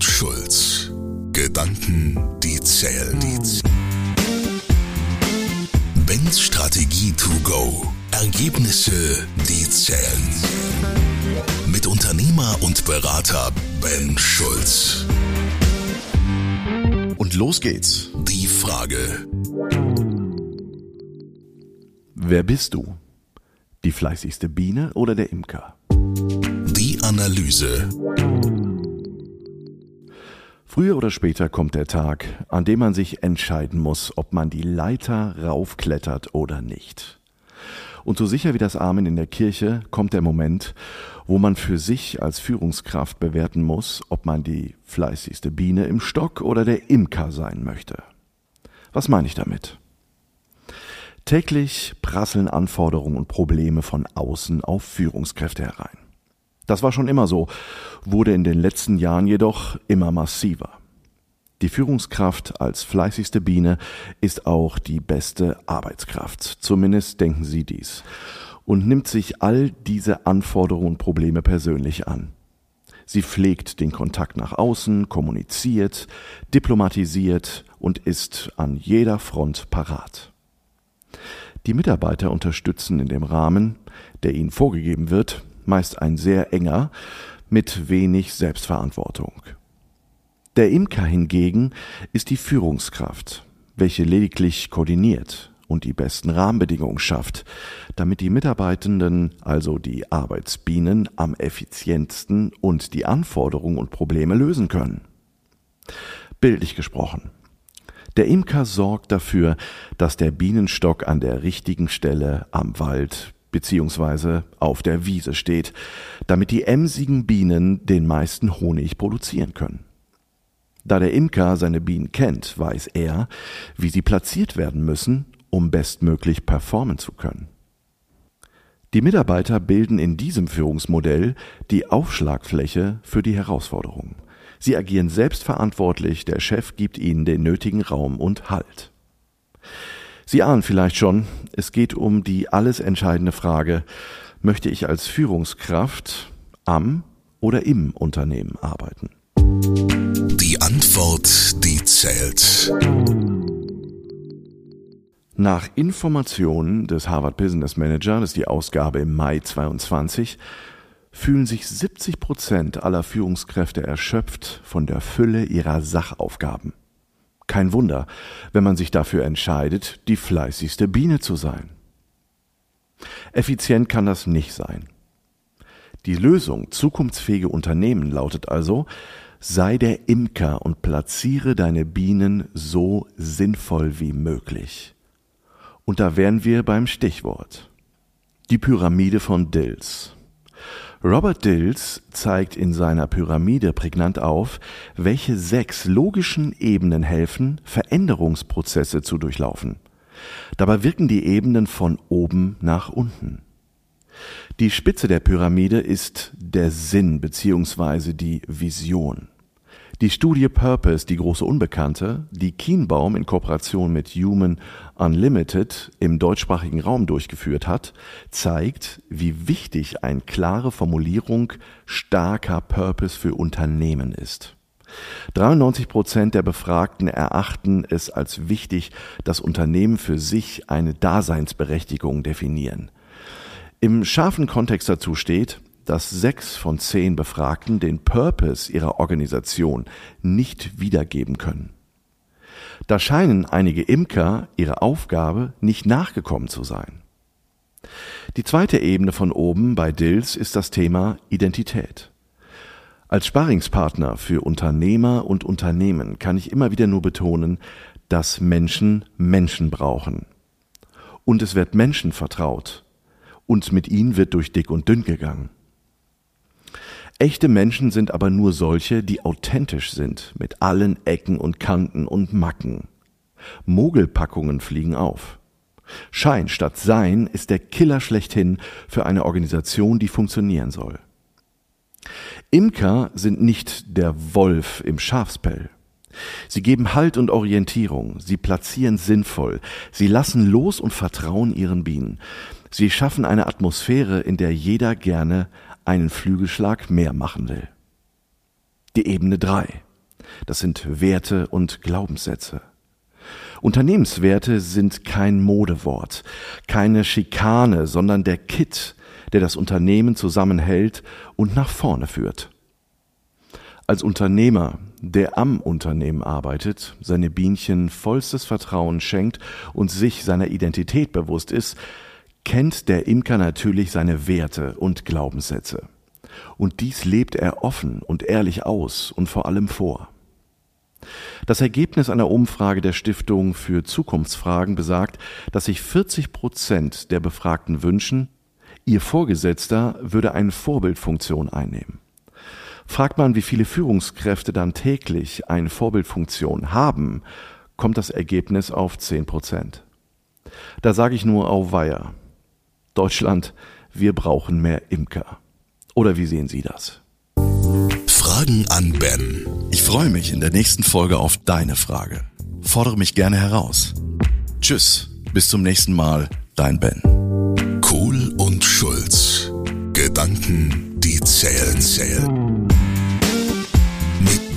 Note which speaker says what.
Speaker 1: und Schulz. Gedanken, die zählen. Ben's Strategie to go. Ergebnisse, die zählen. Mit Unternehmer und Berater Ben Schulz.
Speaker 2: Und los geht's.
Speaker 1: Die Frage.
Speaker 2: Wer bist du? Die fleißigste Biene oder der Imker?
Speaker 1: Die Analyse.
Speaker 2: Früher oder später kommt der Tag, an dem man sich entscheiden muss, ob man die Leiter raufklettert oder nicht. Und so sicher wie das Amen in der Kirche kommt der Moment, wo man für sich als Führungskraft bewerten muss, ob man die fleißigste Biene im Stock oder der Imker sein möchte. Was meine ich damit? Täglich prasseln Anforderungen und Probleme von außen auf Führungskräfte herein. Das war schon immer so, wurde in den letzten Jahren jedoch immer massiver. Die Führungskraft als fleißigste Biene ist auch die beste Arbeitskraft. Zumindest denken sie dies. Und nimmt sich all diese Anforderungen und Probleme persönlich an. Sie pflegt den Kontakt nach außen, kommuniziert, diplomatisiert und ist an jeder Front parat. Die Mitarbeiter unterstützen in dem Rahmen, der ihnen vorgegeben wird, meist ein sehr enger, mit wenig Selbstverantwortung. Der Imker hingegen ist die Führungskraft, welche lediglich koordiniert und die besten Rahmenbedingungen schafft, damit die Mitarbeitenden, also die Arbeitsbienen, am effizientsten und die Anforderungen und Probleme lösen können. Bildlich gesprochen. Der Imker sorgt dafür, dass der Bienenstock an der richtigen Stelle am Wald beziehungsweise auf der Wiese steht, damit die emsigen Bienen den meisten Honig produzieren können. Da der Imker seine Bienen kennt, weiß er, wie sie platziert werden müssen, um bestmöglich performen zu können. Die Mitarbeiter bilden in diesem Führungsmodell die Aufschlagfläche für die Herausforderungen. Sie agieren selbstverantwortlich, der Chef gibt ihnen den nötigen Raum und Halt. Sie ahnen vielleicht schon, es geht um die alles entscheidende Frage, möchte ich als Führungskraft am oder im Unternehmen arbeiten?
Speaker 1: Die Antwort, die zählt.
Speaker 2: Nach Informationen des Harvard Business Manager, das ist die Ausgabe im Mai 22, fühlen sich 70 Prozent aller Führungskräfte erschöpft von der Fülle ihrer Sachaufgaben. Kein Wunder, wenn man sich dafür entscheidet, die fleißigste Biene zu sein. Effizient kann das nicht sein. Die Lösung zukunftsfähige Unternehmen lautet also, sei der Imker und platziere deine Bienen so sinnvoll wie möglich. Und da wären wir beim Stichwort. Die Pyramide von Dills. Robert Dills zeigt in seiner Pyramide prägnant auf, welche sechs logischen Ebenen helfen, Veränderungsprozesse zu durchlaufen. Dabei wirken die Ebenen von oben nach unten. Die Spitze der Pyramide ist der Sinn bzw. die Vision. Die Studie Purpose, die große Unbekannte, die Kienbaum in Kooperation mit Human Unlimited im deutschsprachigen Raum durchgeführt hat, zeigt, wie wichtig eine klare Formulierung starker Purpose für Unternehmen ist. 93 Prozent der Befragten erachten es als wichtig, dass Unternehmen für sich eine Daseinsberechtigung definieren. Im scharfen Kontext dazu steht, dass sechs von zehn Befragten den Purpose ihrer Organisation nicht wiedergeben können. Da scheinen einige Imker ihrer Aufgabe nicht nachgekommen zu sein. Die zweite Ebene von oben bei Dills ist das Thema Identität. Als Sparingspartner für Unternehmer und Unternehmen kann ich immer wieder nur betonen, dass Menschen Menschen brauchen. Und es wird Menschen vertraut. Und mit ihnen wird durch dick und dünn gegangen. Echte Menschen sind aber nur solche, die authentisch sind, mit allen Ecken und Kanten und Macken. Mogelpackungen fliegen auf. Schein statt Sein ist der Killer schlechthin für eine Organisation, die funktionieren soll. Imker sind nicht der Wolf im Schafspell. Sie geben Halt und Orientierung, sie platzieren sinnvoll, sie lassen los und vertrauen ihren Bienen. Sie schaffen eine Atmosphäre, in der jeder gerne einen Flügelschlag mehr machen will. Die Ebene 3. Das sind Werte und Glaubenssätze. Unternehmenswerte sind kein Modewort, keine Schikane, sondern der Kit, der das Unternehmen zusammenhält und nach vorne führt. Als Unternehmer, der am Unternehmen arbeitet, seine Bienchen vollstes Vertrauen schenkt und sich seiner Identität bewusst ist, kennt der Imker natürlich seine Werte und Glaubenssätze. Und dies lebt er offen und ehrlich aus und vor allem vor. Das Ergebnis einer Umfrage der Stiftung für Zukunftsfragen besagt, dass sich 40 Prozent der Befragten wünschen, ihr Vorgesetzter würde eine Vorbildfunktion einnehmen. Fragt man, wie viele Führungskräfte dann täglich eine Vorbildfunktion haben, kommt das Ergebnis auf 10 Prozent. Da sage ich nur Auweia. Deutschland, wir brauchen mehr Imker. Oder wie sehen Sie das?
Speaker 1: Fragen an Ben.
Speaker 3: Ich freue mich in der nächsten Folge auf deine Frage. Fordere mich gerne heraus. Tschüss, bis zum nächsten Mal, dein Ben.
Speaker 1: Kohl und Schulz. Gedanken, die zählen, zählen.